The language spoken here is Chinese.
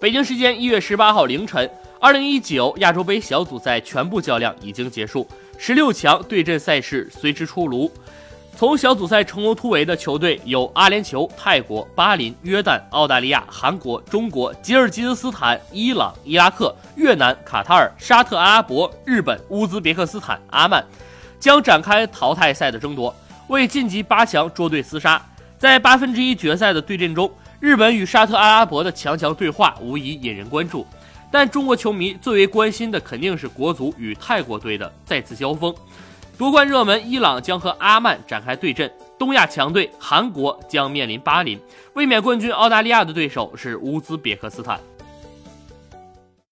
北京时间一月十八号凌晨，二零一九亚洲杯小组赛全部较量已经结束，十六强对阵赛事随之出炉。从小组赛成功突围的球队有阿联酋、泰国、巴林、约旦、澳大利亚、韩国、中国、吉尔吉斯斯坦、伊朗、伊拉克、越南、卡塔尔、沙特阿拉伯、日本、乌兹别克斯坦、阿曼，将展开淘汰赛的争夺，为晋级八强捉对厮杀。在八分之一决赛的对阵中。日本与沙特阿拉伯的强强对话无疑引人关注，但中国球迷最为关心的肯定是国足与泰国队的再次交锋。夺冠热门伊朗将和阿曼展开对阵，东亚强队韩国将面临巴林，卫冕冠军澳大利亚的对手是乌兹别克斯坦。